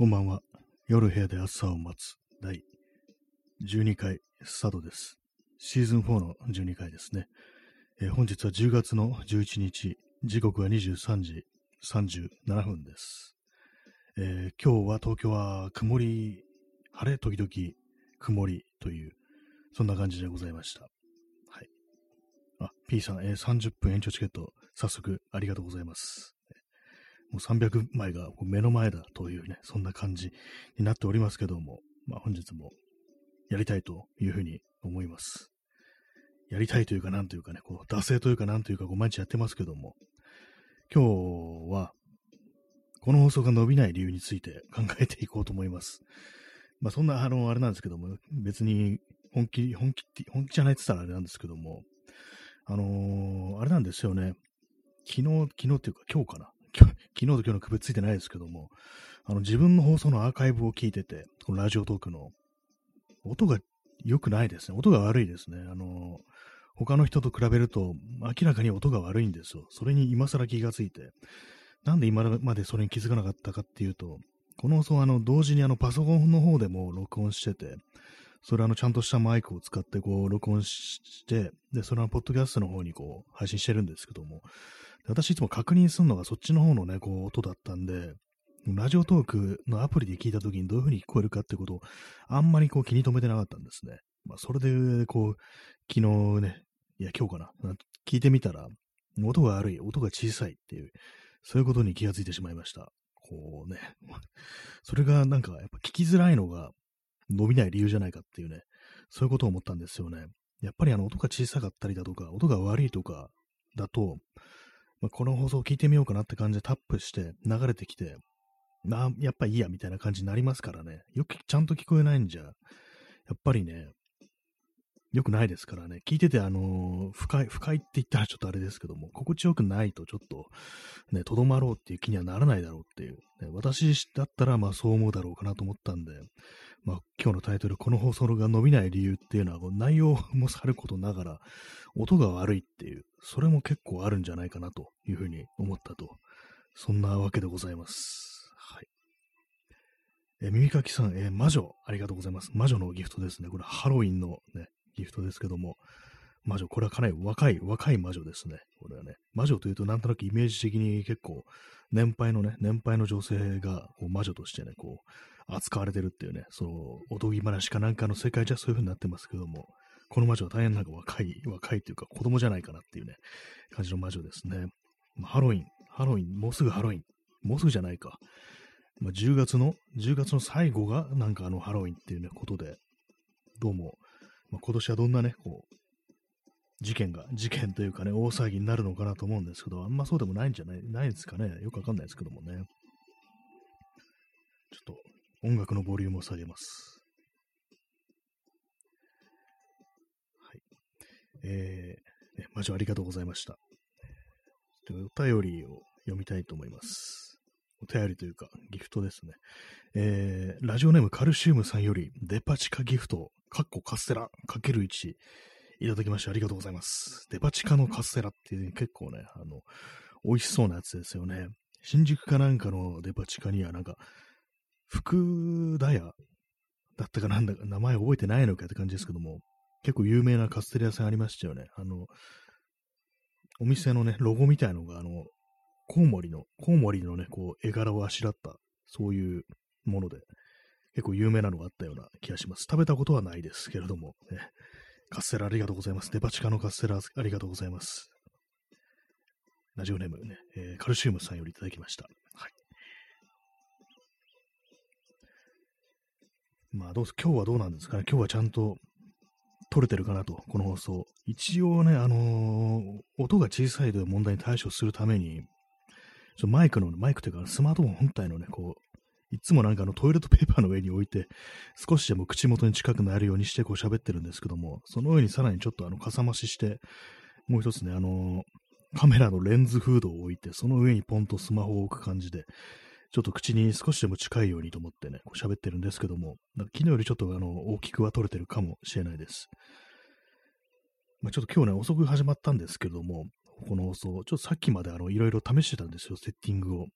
こんばんは。夜部屋で朝を待つ第12回スタートです。シーズン4の12回ですね。えー、本日は10月の11日、時刻は23時37分です。えー、今日は東京は曇り、晴れ時々曇りという、そんな感じでございました。はい。あ、P さん、えー、30分延長チケット、早速ありがとうございます。もう300枚が目の前だというね、そんな感じになっておりますけども、まあ本日もやりたいというふうに思います。やりたいというかなんというかね、こう、惰性というかなんというか、こう毎日やってますけども、今日は、この放送が伸びない理由について考えていこうと思います。まあそんな、あの、あれなんですけども、別に本気、本気って、本気じゃないって言ったらあれなんですけども、あのー、あれなんですよね。昨日、昨日っていうか今日かな。昨日と今日の区別ついてないですけども、あの、自分の放送のアーカイブを聞いてて、このラジオトークの、音が良くないですね。音が悪いですね。あの、他の人と比べると、明らかに音が悪いんですよ。それに今更気がついて、なんで今までそれに気づかなかったかっていうと、この放送はあの、同時にあの、パソコンの方でも録音してて、それあの、ちゃんとしたマイクを使ってこう、録音して、で、それはポッドキャストの方にこう、配信してるんですけども、私いつも確認するのがそっちの方のね、こう、音だったんで、ラジオトークのアプリで聞いたときにどういう風に聞こえるかってことを、あんまりこう気に留めてなかったんですね。まあ、それで、こう、昨日ね、いや、今日かな、聞いてみたら、音が悪い、音が小さいっていう、そういうことに気がついてしまいました。こうね、それがなんか、やっぱ聞きづらいのが伸びない理由じゃないかっていうね、そういうことを思ったんですよね。やっぱりあの音が小さかったりだとか、音が悪いとかだと、まあ、この放送を聞いてみようかなって感じでタップして流れてきて、な、やっぱいいやみたいな感じになりますからね。よくちゃんと聞こえないんじゃ、やっぱりね、良くないですからね。聞いてて、あのー、不快、不快って言ったらちょっとあれですけども、心地よくないとちょっと、ね、とどまろうっていう気にはならないだろうっていう。ね、私だったら、まあそう思うだろうかなと思ったんで、まあ今日のタイトル、この放送が伸びない理由っていうのは、内容もさることながら、音が悪いっていう、それも結構あるんじゃないかなというふうに思ったと。そんなわけでございます。はい。え耳かきさん、え魔女、ありがとうございます。魔女のギフトですね。これハロウィンのね、ギフトですけども、魔女、これはかなり若い、若い魔女ですね。これはね、魔女というとなんとなくイメージ的に結構、年配のね、年配の女性がこう魔女としてね、こう、扱われてるっていうね、そう、おとぎ話かなんかの世界じゃそういう風になってますけども、この魔女は大変なんか若い、若いっていうか子供じゃないかなっていうね、感じの魔女ですね。まあ、ハロウィン、ハロウィン、もうすぐハロウィン、もうすぐじゃないか。まあ、10月の、10月の最後がなんかあのハロウィンっていうね、ことで、どうも、まあ、今年はどんなね、こう、事件が、事件というかね、大騒ぎになるのかなと思うんですけど、あんまそうでもないんじゃない、ないですかね。よくわかんないですけどもね。音楽のボリュームを下げます。はい。えー、ね、マジありがとうございました。お便りを読みたいと思います。お便りというか、ギフトですね。えー、ラジオネームカルシウムさんより、デパ地下ギフトかっこカステラかける1いただきましてありがとうございます。デパ地下のカステラっていう、ね結構ね、あの、美味しそうなやつですよね。新宿かなんかのデパ地下にはなんか、福田屋だったかなんだか、名前覚えてないのかって感じですけども、結構有名なカステラ屋さんありましたよね。あの、お店のね、ロゴみたいのが、あの、コウモリの、コウモリのね、こう、絵柄をあしらった、そういうもので、結構有名なのがあったような気がします。食べたことはないですけれども、ね、カステラありがとうございます。デパ地下のカステラありがとうございます。ラジオネームね、えー、カルシウムさんよりいただきました。はい。まあどうす、今日はどうなんですか？ね。今日はちゃんと撮れてるかなと、この放送。一応ね、あのー、音が小さいという問題に対処するために、マイクの、マイクというか、スマートフォン本体のね、こう、いつもなんかあのトイレットペーパーの上に置いて、少しでも口元に近くなるようにしてこう喋ってるんですけども、その上にさらにちょっとあの、かさ増しして、もう一つね、あのカメラのレンズフードを置いて、その上にポンとスマホを置く感じで、ちょっと口に少しでも近いようにと思ってね、こう喋ってるんですけども、昨日よりちょっとあの、大きくは撮れてるかもしれないです。まあ、ちょっと今日ね、遅く始まったんですけども、この放送、ちょっとさっきまであの、いろいろ試してたんですよ、セッティングを。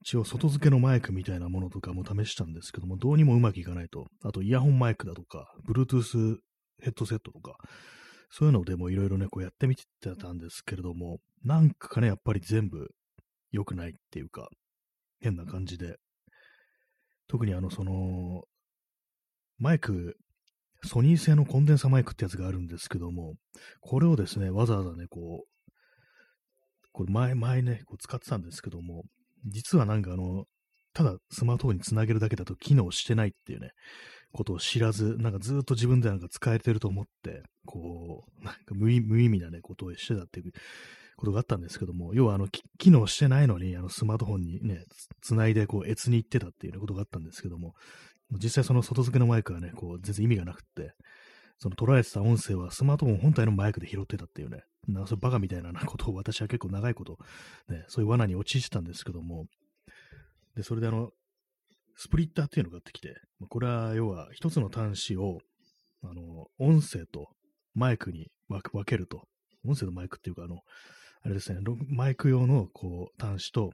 一応外付けのマイクみたいなものとかも試したんですけども、どうにもうまくいかないと。あとイヤホンマイクだとか、Bluetooth ヘッドセットとか、そういうのでもいろいろね、こうやってみてたんですけれども、なんかね、やっぱり全部良くないっていうか、変な感じで、特にあの、その、マイク、ソニー製のコンデンサマイクってやつがあるんですけども、これをですね、わざわざね、こう、これ前、前ね、こう使ってたんですけども、実はなんかあの、ただスマートフォンにつなげるだけだと機能してないっていうね、ことを知らず、なんかずっと自分でなんか使えてると思って、こう、なんか無意味なね、ことをしてたっていうことがあったんですけども、要はあの、機能してないのに、あの、スマートフォンにね、つないで、こう、越に行ってたっていう、ことがあったんですけども、実際その外付けのマイクはね、こう、全然意味がなくって、その捉えてた音声はスマートフォン本体のマイクで拾ってたっていうね、なそバカみたいなことを私は結構長いこと、ね、そういう罠に陥ってたんですけども、で、それであの、スプリッターっていうのがあってきて、これは要は一つの端子を、あの、音声とマイクに分けると。音声とマイクっていうか、あの、あれですね、マイク用のこう端子と、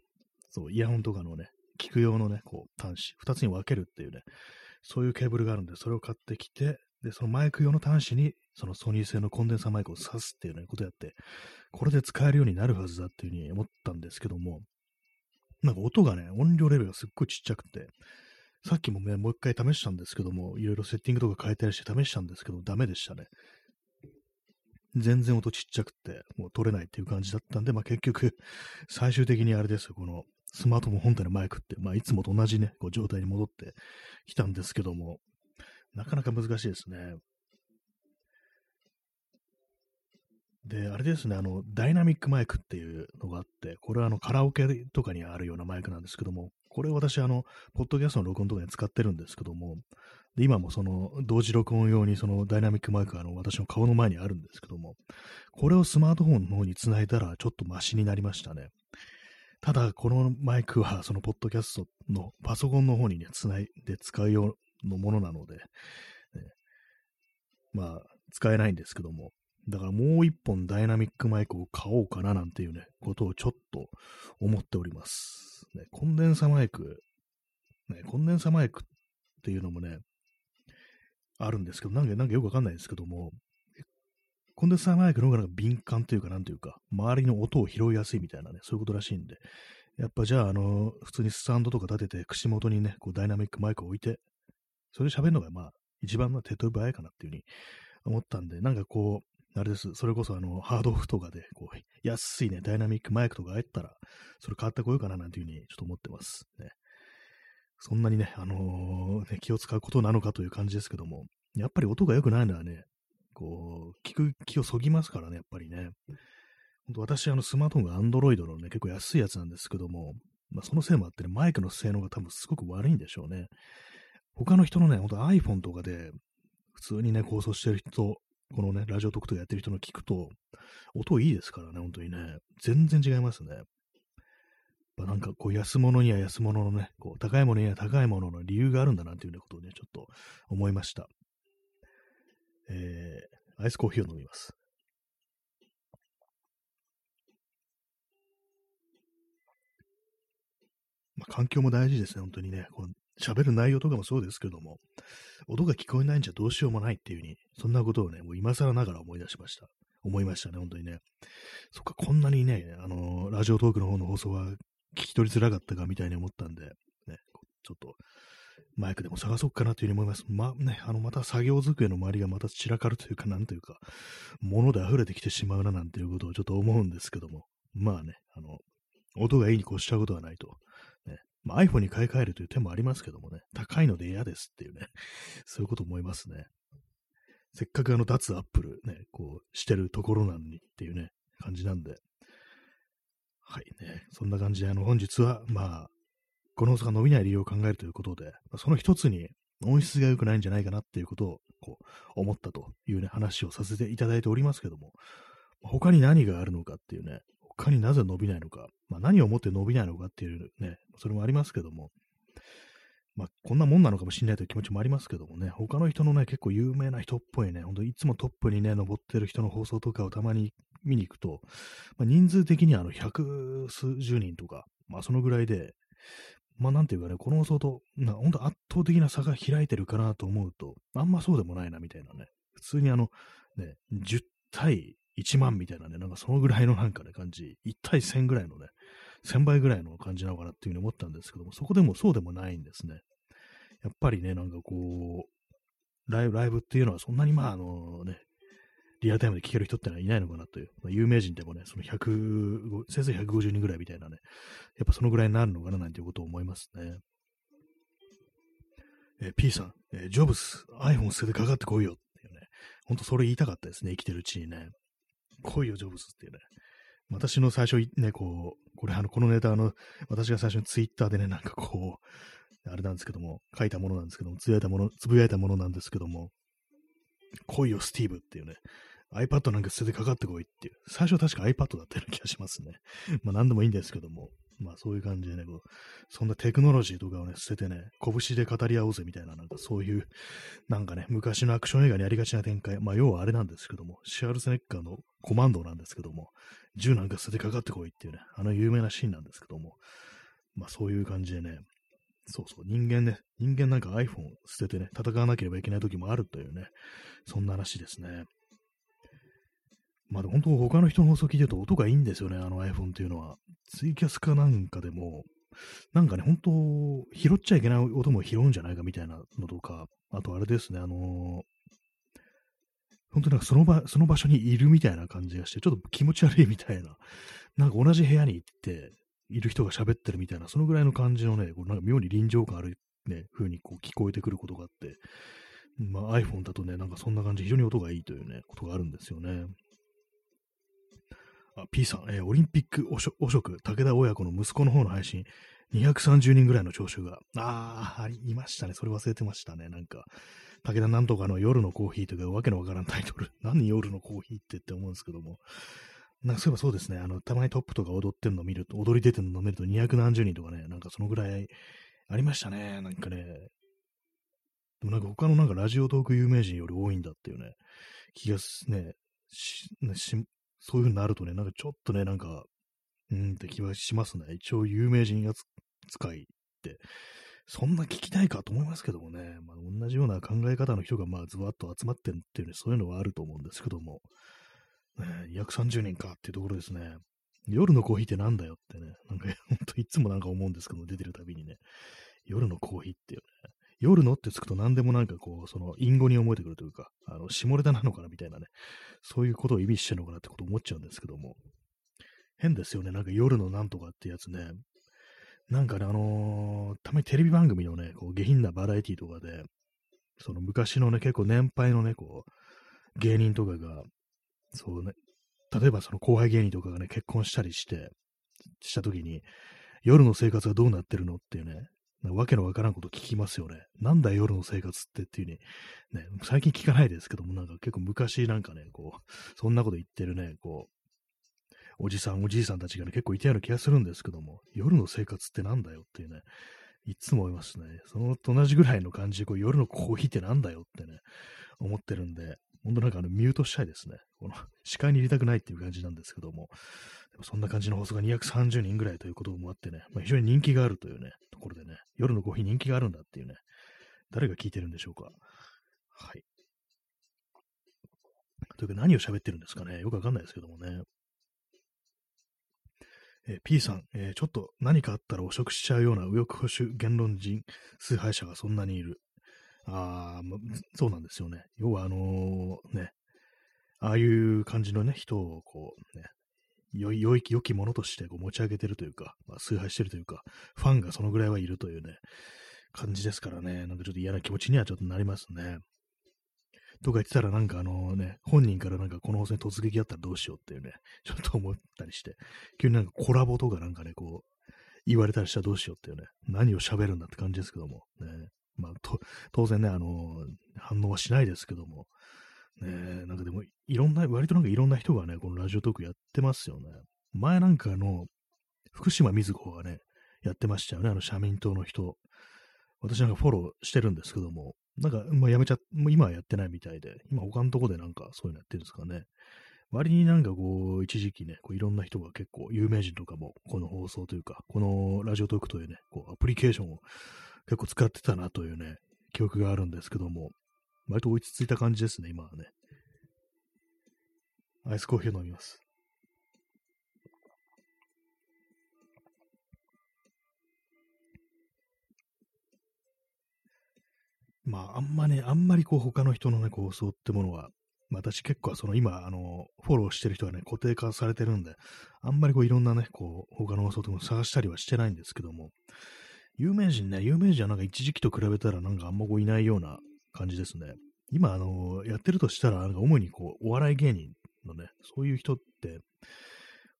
そう、イヤホンとかのね、聞く用のね、こう端子、二つに分けるっていうね、そういうケーブルがあるんで、それを買ってきて、で、そのマイク用の端子に、そのソニー製のコンデンサーマイクを挿すっていうね、ことやって、これで使えるようになるはずだっていうふうに思ったんですけども、なんか音がね、音量レベルがすっごいちっちゃくて、さっきもね、もう一回試したんですけども、いろいろセッティングとか変えたりして試したんですけど、ダメでしたね。全然音ちっちゃくて、もう取れないっていう感じだったんで、まあ結局、最終的にあれですよ、このスマートフォン本体のマイクって、まあいつもと同じね、こう状態に戻ってきたんですけども、なかなか難しいですね。で、あれですね、あの、ダイナミックマイクっていうのがあって、これはあの、カラオケとかにあるようなマイクなんですけども、これ私、あの、ポッドキャストの録音とかに使ってるんですけども、で今もその、同時録音用にそのダイナミックマイクがあの、私の顔の前にあるんですけども、これをスマートフォンの方につないだら、ちょっとマシになりましたね。ただ、このマイクは、そのポッドキャストのパソコンの方にね、つないで使うようなものなので、ね、まあ、使えないんですけども、だからもう一本ダイナミックマイクを買おうかななんていうね、ことをちょっと思っております。ね、コンデンサマイク、ね、コンデンサマイクっていうのもね、あるんですけど、なんかなんかよくわかんないですけども、コンデンサーマイクの方がなんか敏感というか、なんというか、周りの音を拾いやすいみたいなね、そういうことらしいんで、やっぱじゃあ、あの、普通にスタンドとか立てて、口元にね、こうダイナミックマイクを置いて、それで喋るのがまあ、一番の手っ取り早いかなっていうふうに思ったんで、なんかこう、あれです。それこそあの、ハードオフとかで、こう、安いね、ダイナミックマイクとかあったら、それ買ってこようかななんていうふうにちょっと思ってます。ね。そんなにね、あのー、ね、気を使うことなのかという感じですけども、やっぱり音が良くないのはね、こう、聞く気をそぎますからね、やっぱりね。本当私、あの、スマートフォンが Android のね、結構安いやつなんですけども、まあ、そのせいもあってね、マイクの性能が多分すごく悪いんでしょうね。他の人のね、ほんと iPhone とかで、普通にね、構想してる人このね、ラジオ特とやってる人の聞くと、音いいですからね、本当にね。全然違いますね。なんかこう安物には安物のね、こう高いものには高いものの理由があるんだなっていうようなことをね、ちょっと思いました。えー、アイスコーヒーを飲みます。まあ、環境も大事ですね、本当にね。この喋る内容とかもそうですけども、音が聞こえないんじゃどうしようもないっていう風に、そんなことをね、もう今更ながら思い出しました。思いましたね、本当にね。そっか、こんなにね、あのー、ラジオトークの方の放送は聞き取りづらかったかみたいに思ったんで、ね、ちょっと、マイクでも探そうかなというふうに思います。まね、あの、また作業机の周りがまた散らかるというか、なんというか、物で溢れてきてしまうななんていうことをちょっと思うんですけども、まあね、あの、音がいいに越したことはないとねまあ、iPhone に買い替えるという手もありますけどもね、高いので嫌ですっていうね、そういうこと思いますね。せっかくあの脱アップルね、こうしてるところなのにっていうね、感じなんで。はいね、そんな感じであの本日は、まあ、この放送が伸びない理由を考えるということで、まその一つに音質が良くないんじゃないかなっていうことをこう思ったというね、話をさせていただいておりますけども、他に何があるのかっていうね、他になぜ伸びないのか、まあ、何をもって伸びないのかっていうね、それもありますけども、まあ、こんなもんなのかもしれないという気持ちもありますけどもね、他の人のね、結構有名な人っぽいね、ほんといつもトップにね、登ってる人の放送とかをたまに見に行くと、まあ、人数的にはあの、百数十人とか、まあ、そのぐらいで、まあなんていうかね、この放送と、な本当圧倒的な差が開いてるかなと思うと、あんまそうでもないなみたいなね、普通にあの、ね、10対1万みたいなね、なんかそのぐらいのなんかね、感じ、1対1000ぐらいのね、1000倍ぐらいの感じなのかなっていうふうに思ったんですけども、そこでもそうでもないんですね。やっぱりね、なんかこう、ライブ、ライブっていうのはそんなにまああのね、リアルタイムで聴ける人ってのはいないのかなという。まあ、有名人でもね、その100、先生150人ぐらいみたいなね、やっぱそのぐらいになるのかななんていうことを思いますね。えー、P さん、えー、ジョブス、iPhone 捨ててかかってこいよっていうね、ほんとそれ言いたかったですね、生きてるうちにね。来いよ、ジョブスっていうね。私の最初ね、こう、これあの、このネタあの、私が最初にツイッターでね、なんかこう、あれなんですけども、書いたものなんですけども、つぶやいたもの、つぶやいたものなんですけども、来いよ、スティーブっていうね、iPad なんか捨ててかかってこいっていう。最初確か iPad だったような気がしますね。まあ何でもいいんですけども。まあそういう感じでね、こうそんなテクノロジーとかをね、捨ててね、拳で語り合おうぜみたいな、なんかそういう、なんかね、昔のアクション映画にありがちな展開。まあ要はあれなんですけども、シャールスネッカーのコマンドなんですけども、銃なんか捨ててかかってこいっていうね、あの有名なシーンなんですけども、まあそういう感じでね、そうそう、人間ね、人間なんか iPhone 捨ててね、戦わなければいけない時もあるというね、そんな話ですね。まあ、本当他の人の放送聞いてると音がいいんですよね、あの iPhone っていうのは。ツイキャスかなんかでも、なんかね、本当拾っちゃいけない音も拾うんじゃないかみたいなのとか、あとあれですね、あのー、本当なんかその場、その場所にいるみたいな感じがして、ちょっと気持ち悪いみたいな、なんか同じ部屋に行って、いる人が喋ってるみたいな、そのぐらいの感じのね、こうなんか妙に臨場感あるね、風にこう聞こえてくることがあって、まあ iPhone だとね、なんかそんな感じ、非常に音がいいというね、ことがあるんですよね。P さん、えー、オリンピック汚職、武田親子の息子の方の配信、230人ぐらいの聴取が、ああ、いましたね。それ忘れてましたね。なんか、武田なんとかの夜のコーヒーというか、わけのわからんタイトル。何夜のコーヒーってって思うんですけども。なんかそういえばそうですね。あの、たまにトップとか踊ってんの見ると、踊り出てんの見ると200何十人とかね、なんかそのぐらいありましたね。なんかね。でもなんか他のなんかラジオトーク有名人より多いんだっていうね、気がす、ね、し、しそういう風になるとね、なんかちょっとね、なんか、うんって気はしますね。一応有名人扱いって、そんな聞きたいかと思いますけどもね、まあ、同じような考え方の人がまあズワッと集まってるっていうね、そういうのはあると思うんですけども、ね、230人かっていうところですね。夜のコーヒーってなんだよってね、なんか、ほんといつもなんか思うんですけど、出てるたびにね、夜のコーヒーっていうね、夜のってつくと何でもなんかこう、その、隠語に思えてくるというか、あの、下ネタなのかなみたいなね、そういうことを意味してるのかなってこと思っちゃうんですけども、変ですよね、なんか夜のなんとかってやつね、なんかね、あのー、たまにテレビ番組のね、こう下品なバラエティとかで、その昔のね、結構年配のね、こう、芸人とかが、そうね、例えばその後輩芸人とかがね、結婚したりして、した時に、夜の生活はどうなってるのっていうね、わけのわからんこと聞きますよね。なんだ夜の生活ってっていうね、ね、最近聞かないですけども、なんか結構昔なんかね、こう、そんなこと言ってるね、こう、おじさん、おじいさんたちがね、結構いたような気がするんですけども、夜の生活ってなんだよっていうね、いつも思いますね。そのと同じぐらいの感じで、こう夜のコーヒーってなんだよってね、思ってるんで、ほんとなんかあのミュートしたいですね。この視界に入れたくないっていう感じなんですけども、でもそんな感じの放送が230人ぐらいということもあってね、まあ、非常に人気があるというね、ところでね、夜のコーヒー人気があるんだっていうね、誰が聞いてるんでしょうか。はい。というか何を喋ってるんですかね。よくわかんないですけどもね。え、P さん、えー、ちょっと何かあったら汚職しちゃうような右翼保守言論人崇拝者がそんなにいる。ああ、ま、そうなんですよね。要はあのー、ね、ああいう感じのね、人をこうね、良い、良い、良きものとしてこう持ち上げてるというか、まあ、崇拝してるというか、ファンがそのぐらいはいるというね、感じですからね、なんかちょっと嫌な気持ちにはちょっとなりますね。とか言ってたらなんかあのね、本人からなんかこの放送に突撃あったらどうしようっていうね、ちょっと思ったりして、急になんかコラボとかなんかね、こう、言われたりしたらどうしようっていうね、何を喋るんだって感じですけども、ね、まあ、当然ね、あの反応はしないですけども、ねなんかでも、いろんな、割となんかいろんな人がね、このラジオトークやってますよね。前なんかの、福島みず子がね、やってましたよね、あの社民党の人。私なんかフォローしてるんですけども、なんか、まあ、やめちゃ、もう今はやってないみたいで、今他のとこでなんかそういうのやってるんですかね。割になんかこう、一時期ね、こういろんな人が結構、有名人とかも、この放送というか、このラジオトークというね、こうアプリケーションを結構使ってたなというね、記憶があるんですけども、割と落ち着いた感じですね、今はね。アイスコーヒー飲みます。まあ、あんまね、あんまりこう他の人のね、構想ってものは、私結構その今、あの、フォローしてる人はね、固定化されてるんで、あんまりこういろんなね、こう、他の放送とか探したりはしてないんですけども、有名人ね、有名人はなんか一時期と比べたらなんかあんまこういないような感じですね。今、あの、やってるとしたら、なんか主にこう、お笑い芸人のね、そういう人って、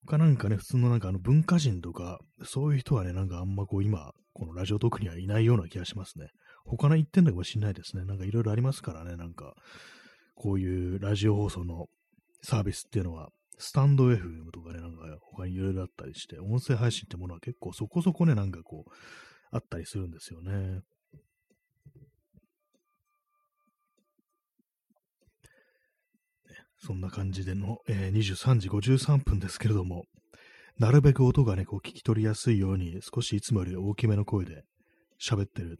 他なんかね、普通のなんかあの文化人とか、そういう人はね、なんかあんまこう今、このラジオトークにはいないような気がしますね。他の言ってんのかもしれないですね。なんかいろいろありますからね、なんか、こういうラジオ放送のサービスっていうのは、スタンド FM とかね、なんか他にいろいろあったりして、音声配信ってものは結構そこそこね、なんかこう、あったりするんですよね。そんな感じでの、えー、23時53分ですけれども、なるべく音がね、こう聞き取りやすいように、少しいつもより大きめの声で喋ってるん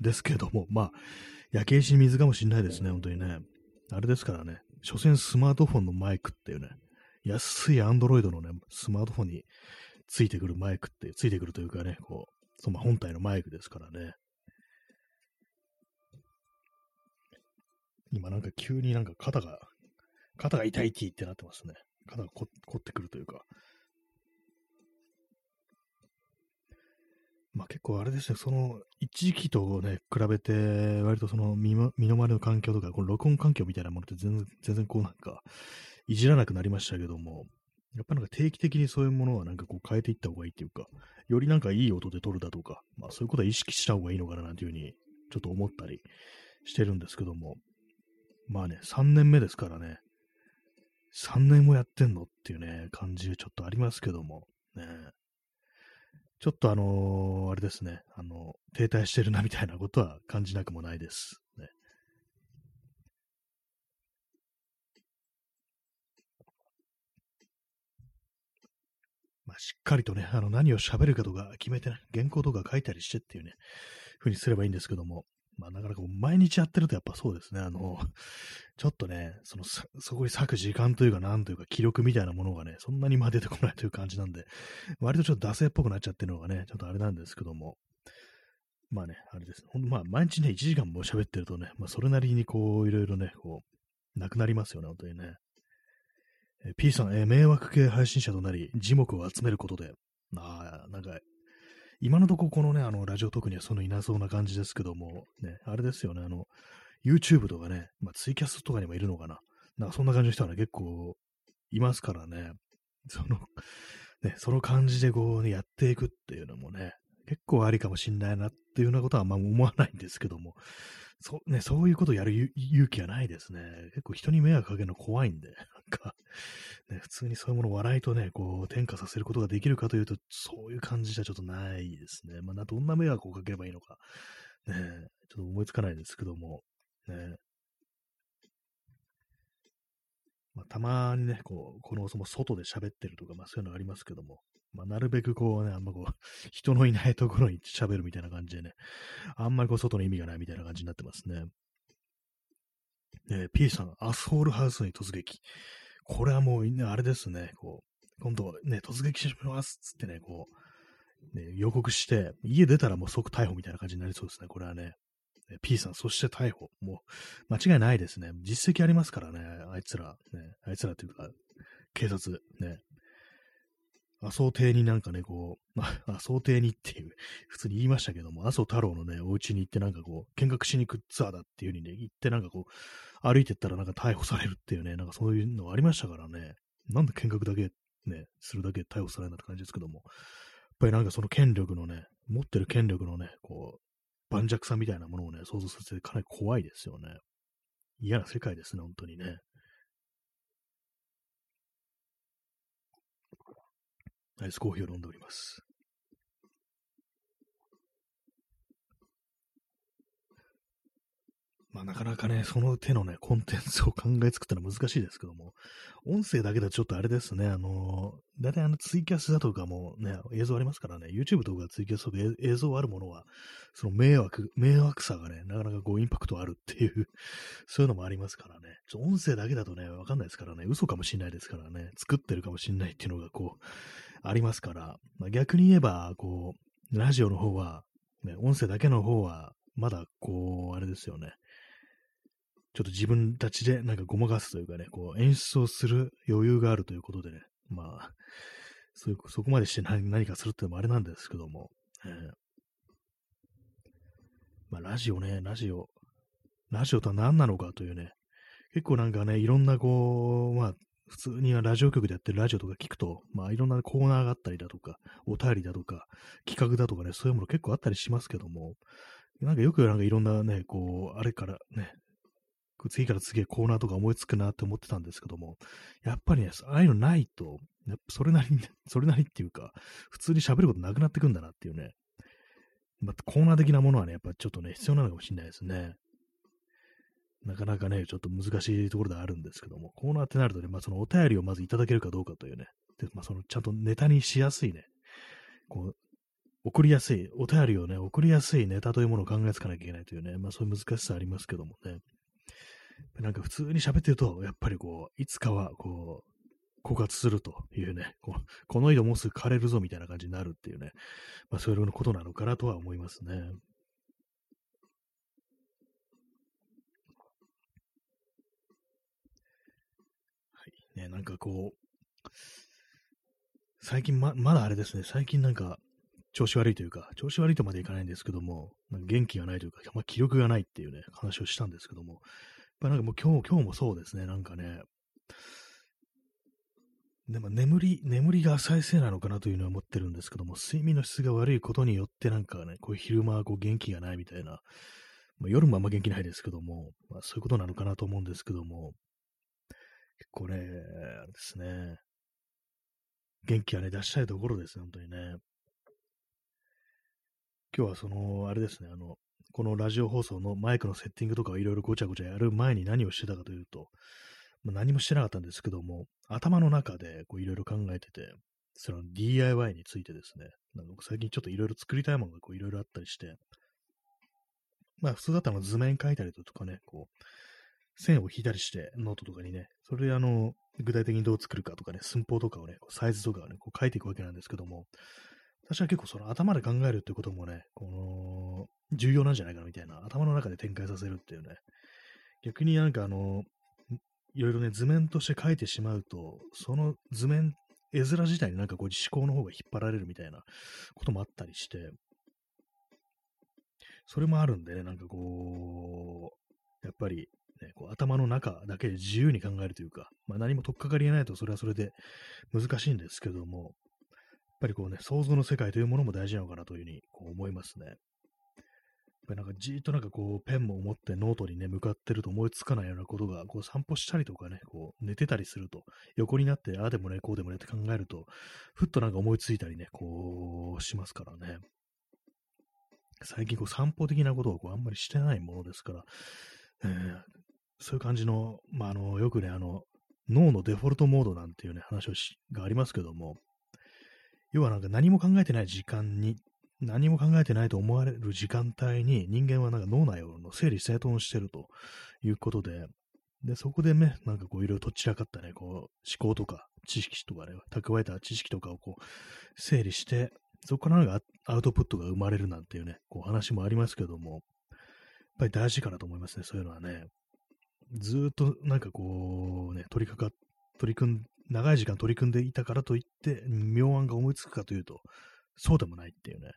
ですけれども、まあ、焼け石に水かもしんないですね、本当にね。あれですからね、所詮スマートフォンのマイクっていうね、安いアンドロイドのね、スマートフォンについてくるマイクって、ついてくるというかね、こその本体のマイクですからね。今なんか急になんか肩が肩が痛いってってなってますね。肩が凝ってくるというか。まあ結構あれですね、その一時期とね、比べて、割とその身身の回りの環境とか、この録音環境みたいなものって全然、全然こうなんか、いじらなくなりましたけども、やっぱなんか定期的にそういうものはなんかこう変えていった方がいいっていうか、よりなんかいい音で撮るだとか、まあそういうことは意識した方がいいのかななんていうふうにちょっと思ったりしてるんですけども、まあね、3年目ですからね、3年もやってんのっていうね、感じちょっとありますけども、ね。ちょっとあのー、あれですね、あの、停滞してるなみたいなことは感じなくもないです。ね。まあ、しっかりとね、あの、何を喋るかとか決めてね、原稿とか書いたりしてっていうね、ふうにすればいいんですけども、まあ、なかなか毎日やってるとやっぱそうですね。あの、ちょっとね、その、そこに割く時間というか、なんというか、記録みたいなものがね、そんなにまあ出てこないという感じなんで、割とちょっと惰性っぽくなっちゃってるのがね、ちょっとあれなんですけども、まあね、あれです。ほんまあ、毎日ね、1時間も喋ってるとね、まあ、それなりにこう、いろいろね、こう、なくなりますよね、本当にね。え P さん、えー、迷惑系配信者となり、字幕を集めることで、ああ、なんか、今のところこのね、あの、ラジオ特にはそのいなそうな感じですけども、ね、あれですよね、あの、YouTube とかね、まあ、ツイキャスとかにもいるのかな。なんかそんな感じの人はね、結構いますからね、その、ね、その感じでこうね、やっていくっていうのもね、結構ありかもしんないなっていうようなことはあんま思わないんですけども、そ,、ね、そういうことやる勇気はないですね。結構人に迷惑かけるの怖いんで、か、ね、普通にそういうものを笑いとね、こう、転嫁させることができるかというと、そういう感じじゃちょっとないですね。まあ、どんな迷惑をかければいいのか、ね、ちょっと思いつかないですけども、ね。まあ、たまにね、こう、このその外で喋ってるとか、まあそういうのありますけども、まあ、なるべくこうね、あんまこう、人のいないところに喋るみたいな感じでね、あんまりこう、外の意味がないみたいな感じになってますね。えー、P さん、アスホールハウスに突撃。これはもう、ね、あれですね、こう、今度ね、突撃してしまいますっつってね、こう、ね、予告して、家出たらもう即逮捕みたいな感じになりそうですね、これはね。P さん、そして逮捕。もう、間違いないですね。実績ありますからね、あいつら、ね、あいつらというか、警察、ね、麻生邸になんかね、こう、まあ、麻生邸にっていう、普通に言いましたけども、麻生太郎のね、お家に行ってなんかこう、見学しに行くツアーだっていう風にね、行ってなんかこう、歩いてったらなんか逮捕されるっていうね、なんかそういうのありましたからね、なんで見学だけね、するだけ逮捕されるんだって感じですけども、やっぱりなんかその権力のね、持ってる権力のね、こう、盤石さみたいなものをね、想像させてかなり怖いですよね。嫌な世界ですね、本当にね。アイスコーヒーを飲んでおります。まあ、なかなかね、その手のね、コンテンツを考えつくってのは難しいですけども、音声だけだとちょっとあれですね、あの、だいたいあのツイキャスだとかもね、映像ありますからね、YouTube とかツイキャスとか映像あるものは、その迷惑、迷惑さがね、なかなかこうインパクトあるっていう そういうのもありますからね、ちょ音声だけだとね、わかんないですからね、嘘かもしんないですからね、作ってるかもしんないっていうのがこう、ありますから、まあ、逆に言えば、こう、ラジオの方は、ね、音声だけの方は、まだこう、あれですよね、ちょっと自分たちでなんかごまかすというかね、こう演出をする余裕があるということでね、まあ、そういうそこまでして何何かするっていうのもあれなんですけども、えー、まあ、ラジオね、ラジオ、ラジオとは何なのかというね、結構なんかね、いろんなこう、まあ、普通にはラジオ局でやってるラジオとか聞くと、まあいろんなコーナーがあったりだとか、お便りだとか、企画だとかね、そういうもの結構あったりしますけども、なんかよくなんかいろんなね、こう、あれからね、次から次へコーナーとか思いつくなって思ってたんですけども、やっぱりね、ああいうのないと、それなりに、それなりっていうか、普通に喋ることなくなってくんだなっていうね。まあ、コーナー的なものはね、やっぱちょっとね、必要なのかもしれないですね。なかなかね、ちょっと難しいところではあるんですけども、コーナーってなるとね、まあ、そのお便りをまずいただけるかどうかというね、でまあ、そのちゃんとネタにしやすいね、こう、送りやすい、お便りをね、送りやすいネタというものを考えつかなきゃいけないというね、まあそういう難しさありますけどもね。なんか普通に喋ってると、やっぱりこう、いつかはこう、枯渇するというね、こうこの色もうすぐ枯れるぞみたいな感じになるっていうね、まあそういうことなのかなとは思いますね。ね、なんかこう、最近ま、まだあれですね、最近なんか、調子悪いというか、調子悪いとまでいかないんですけども、元気がないというか、まあ、気力がないっていうね、話をしたんですけども、やっぱなんかもう今日、今日もそうですね、なんかね、でも眠り、眠りが浅いせいなのかなというのは思ってるんですけども、睡眠の質が悪いことによってなんかね、こう昼間はこう元気がないみたいな、まあ、夜もあんま元気ないですけども、まあ、そういうことなのかなと思うんですけども、結構ね、あれですね、元気はね、出したいところです、本当にね。今日はその、あれですね、あの、このラジオ放送のマイクのセッティングとかをいろいろごちゃごちゃやる前に何をしてたかというと、まあ、何もしてなかったんですけども、頭の中でいろいろ考えてて、その DIY についてですね、なんか最近ちょっといろいろ作りたいものがいろいろあったりして、まあ普通だったら図面描いたりとかね、こう、線を引いたりしてノートとかにね、それであの、具体的にどう作るかとかね、寸法とかをね、サイズとかをね、こう書いていくわけなんですけども、私は結構その頭で考えるってこともね、この、重要なんじゃないかなみたいな、頭の中で展開させるっていうね、逆になんかあの、いろいろね、図面として書いてしまうと、その図面、絵面自体になんかこう思考の方が引っ張られるみたいなこともあったりして、それもあるんでね、なんかこう、やっぱり、ね、こう頭の中だけで自由に考えるというか、まあ、何も取っかかりがないとそれはそれで難しいんですけども、やっぱりこうね、想像の世界というものも大事なのかなというふうにこう思いますね。やっぱりなんかじーっとなんかこう、ペンも持ってノートにね、向かってると思いつかないようなことが、こう散歩したりとかね、こう寝てたりすると、横になって、ああでもね、こうでもねって考えると、ふっとなんか思いついたりね、こうしますからね。最近こう散歩的なことをこうあんまりしてないものですから、えー、そういう感じの、まあ、あの、よくね、あの、脳のデフォルトモードなんていうね、話をしがありますけども、要はなんか何も考えてない時間に、何も考えてないと思われる時間帯に人間はなんか脳内を整理整頓してるということで、で、そこでね、なんかこういろいろとっちらかったね、こう思考とか知識とかね、蓄えた知識とかをこう整理して、そこからなんかアウトプットが生まれるなんていうね、こう話もありますけども、やっぱり大事かなと思いますね、そういうのはね。ずっとなんかこうね、取り掛か、取り組ん長い時間取り組んでいたからといって、妙案が思いつくかというと、そうでもないっていうね、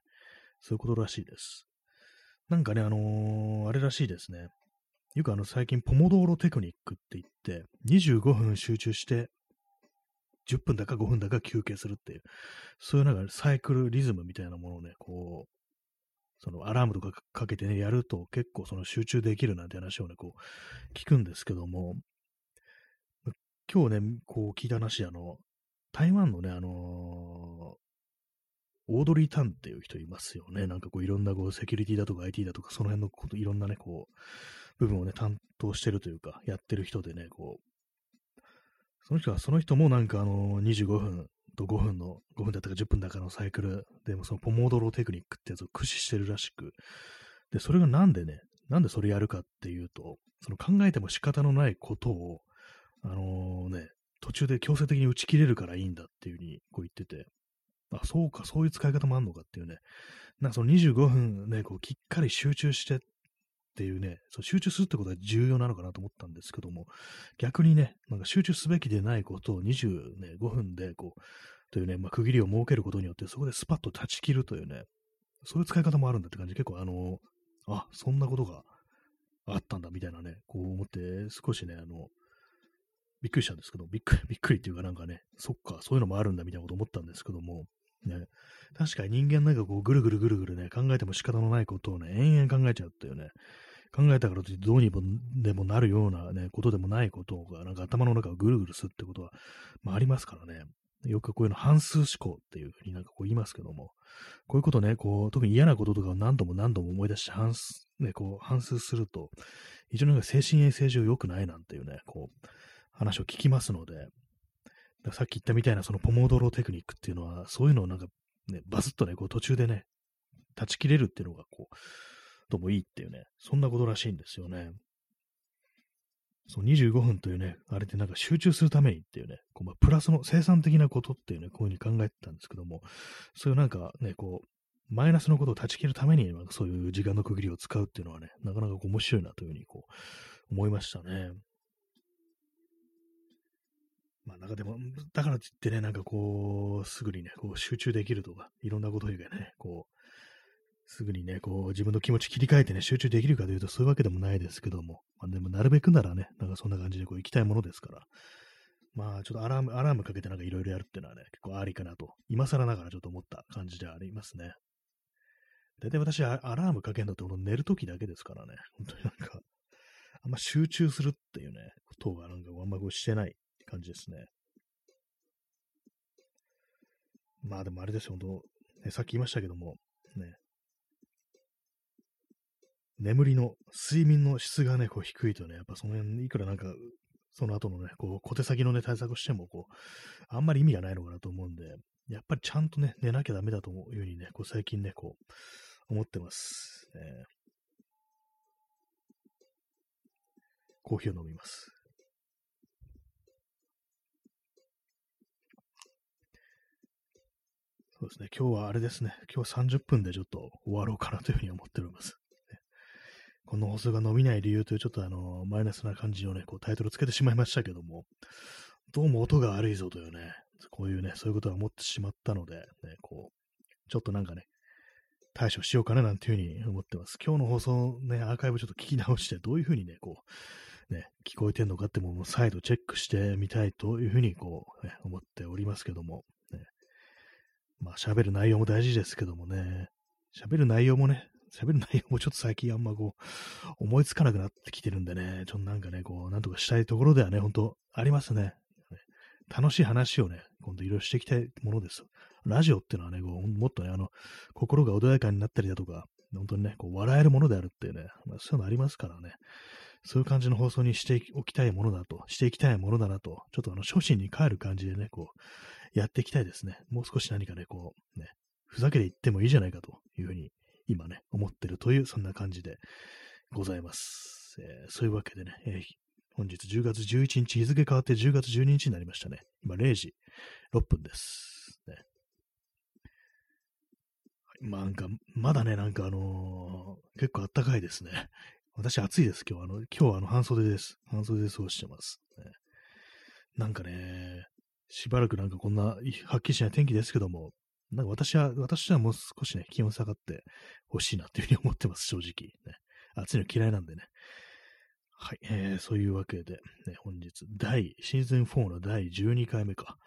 そういうことらしいです。なんかね、あのー、あれらしいですね。よくあの、最近、ポモドーロテクニックって言って、25分集中して、10分だか5分だか休憩するっていう、そういうなんかサイクルリズムみたいなものをね、こう、そのアラームとかかけてね、やると結構その集中できるなんて話をね、こう、聞くんですけども、今日ね、こう聞いた話、あの、台湾のね、あの、オードリー・タンっていう人いますよね。なんかこういろんなこうセキュリティだとか IT だとかその辺のこといろんなね、こう、部分をね、担当してるというか、やってる人でね、こう、その人は、その人もなんかあの、25分と5分の、5分だったか10分だかのサイクルでもそのポモドローテクニックってやつを駆使してるらしく、で、それがなんでね、なんでそれやるかっていうと、その考えても仕方のないことを、あのー、ね、途中で強制的に打ち切れるからいいんだっていうふうにこう言ってて、あ、そうか、そういう使い方もあんのかっていうね、なんかその25分ね、こう、きっかり集中してっていうね、そう集中するってことは重要なのかなと思ったんですけども、逆にね、なんか集中すべきでないことを25分で、こう、というね、まあ、区切りを設けることによって、そこでスパッと断ち切るというね、そういう使い方もあるんだって感じ、結構あの、あ、そんなことがあったんだみたいなね、こう思って、少しね、あの、びっくりしたんですけど、びっくり、びっくりっていうかなんかね、そっか、そういうのもあるんだみたいなこと思ったんですけども、ね、確かに人間なんかこうぐるぐるぐるぐるね、考えても仕方のないことをね、延々考えちゃうっていうね、考えたからといってどうにもでもなるようなね、ことでもないことが、なんか頭の中をぐるぐるするってことは、まあありますからね。よくこういうの半数思考っていうふうになんかこう言いますけども、こういうことね、こう、特に嫌なこととかを何度も何度も思い出して半数、ね、こう、半数すると、非常に精神衛生上良くないなんていうね、こう、話を聞きますので、さっき言ったみたいなそのポモドロテクニックっていうのは、そういうのをなんかね、バズッとね、こう途中でね、断ち切れるっていうのがこう、ともいいっていうね、そんなことらしいんですよね。そう、25分というね、あれでなんか集中するためにっていうね、こうまあ、プラスの生産的なことっていうね、こういうふうに考えてたんですけども、そういうなんかね、こう、マイナスのことを断ち切るために、そういう時間の区切りを使うっていうのはね、なかなか面白いなというふうにこう、思いましたね。まあなんかでも、だからといってね、なんかこう、すぐにね、こう集中できるとか、いろんなこと以外ね、こう、すぐにね、こう自分の気持ち切り替えてね、集中できるかというとそういうわけでもないですけども、まあ、でもなるべくならね、なんかそんな感じでこう行きたいものですから、まあちょっとアラーム、アラームかけてなんかいろいろやるっていうのはね、結構ありかなと、今更ながらちょっと思った感じでありますね。大体私アラームかけるのってこの寝るときだけですからね、本当になんか、あんま集中するっていうね、ことがなんかあんまこうしてない感じですね。まあでもあれですよ、本当、ね、さっき言いましたけども、ね、眠りの、睡眠の質がね、こう低いとね、やっぱその辺、いくらなんか、その後のね、こう、小手先のね、対策しても、こう、あんまり意味がないのかなと思うんで、やっぱりちゃんとね、寝なきゃダメだというふうにね、こう、最近ね、こう、思ってます。えー、コーヒーを飲みます。そうですね、今日はあれですね、今日は30分でちょっと終わろうかなというふうに思っております。この放送が伸びない理由というちょっとあの、マイナスな感じのね、こうタイトルつけてしまいましたけども、どうも音が悪いぞというね、こういうね、そういうことは思ってしまったので、ね、こう、ちょっとなんかね、対処しようかななんていうふうに思ってます。今日の放送ね、アーカイブちょっと聞き直して、どういうふうにね、こう、ね、聞こえてんのかってものを再度チェックしてみたいというふうにこう、ね、思っておりますけども、ね、まあ喋る内容も大事ですけどもね、喋る内容もね、喋る内容もちょっと最近あんまこう、思いつかなくなってきてるんでね、ちょっとなんかね、こう、なんとかしたいところではね、ほんとありますね。楽しい話をね、今度いろいろしていきたいものです。ラジオっていうのはね、こうもっとね、あの、心が穏やかになったりだとか、本当にね、こう笑えるものであるっていうね、まあ、そういうのありますからね、そういう感じの放送にしておきたいものだと、していきたいものだなと、ちょっとあの、初心に帰る感じでね、こう、やっていきたいですね。もう少し何かね、こう、ね、ふざけていってもいいじゃないかというふうに今ね、思ってるという、そんな感じでございます。えー、そういうわけでね、えー、本日10月11日、日付変わって10月12日になりましたね。今0時6分です。ね、まあなんか、まだね、なんかあのー、結構あったかいですね。私暑いです、今日。あの、今日はあの半袖です。半袖で過ごしてます。ね、なんかね、しばらくなんかこんなはっきりしない天気ですけども、なんか私は、私はもう少しね、気温下がってほしいなっていうふうに思ってます、正直。ね、暑いの嫌いなんでね。はい、えー、そういうわけで、ね、本日、第、シーズン4の第12回目か。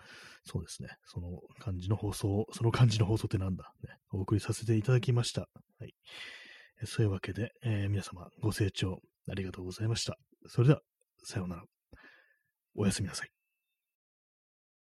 そうですね。その感じの放送、その感じの放送ってなんだ、ね、お送りさせていただきました。はい。そういうわけで、えー、皆様ご清聴ありがとうございました。それでは、さようなら。おやすみなさい。